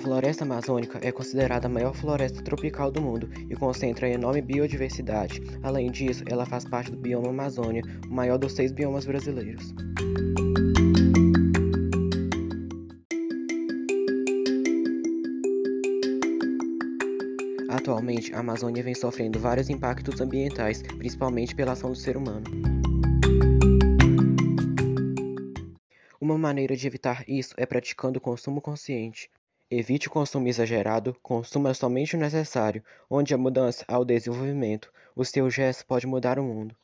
floresta amazônica é considerada a maior floresta tropical do mundo e concentra enorme biodiversidade. Além disso, ela faz parte do bioma Amazônia, o maior dos seis biomas brasileiros. Atualmente, a Amazônia vem sofrendo vários impactos ambientais, principalmente pela ação do ser humano. Uma maneira de evitar isso é praticando o consumo consciente. Evite o consumo exagerado, consuma somente o necessário, onde a mudança há o desenvolvimento. O seu gesto pode mudar o mundo.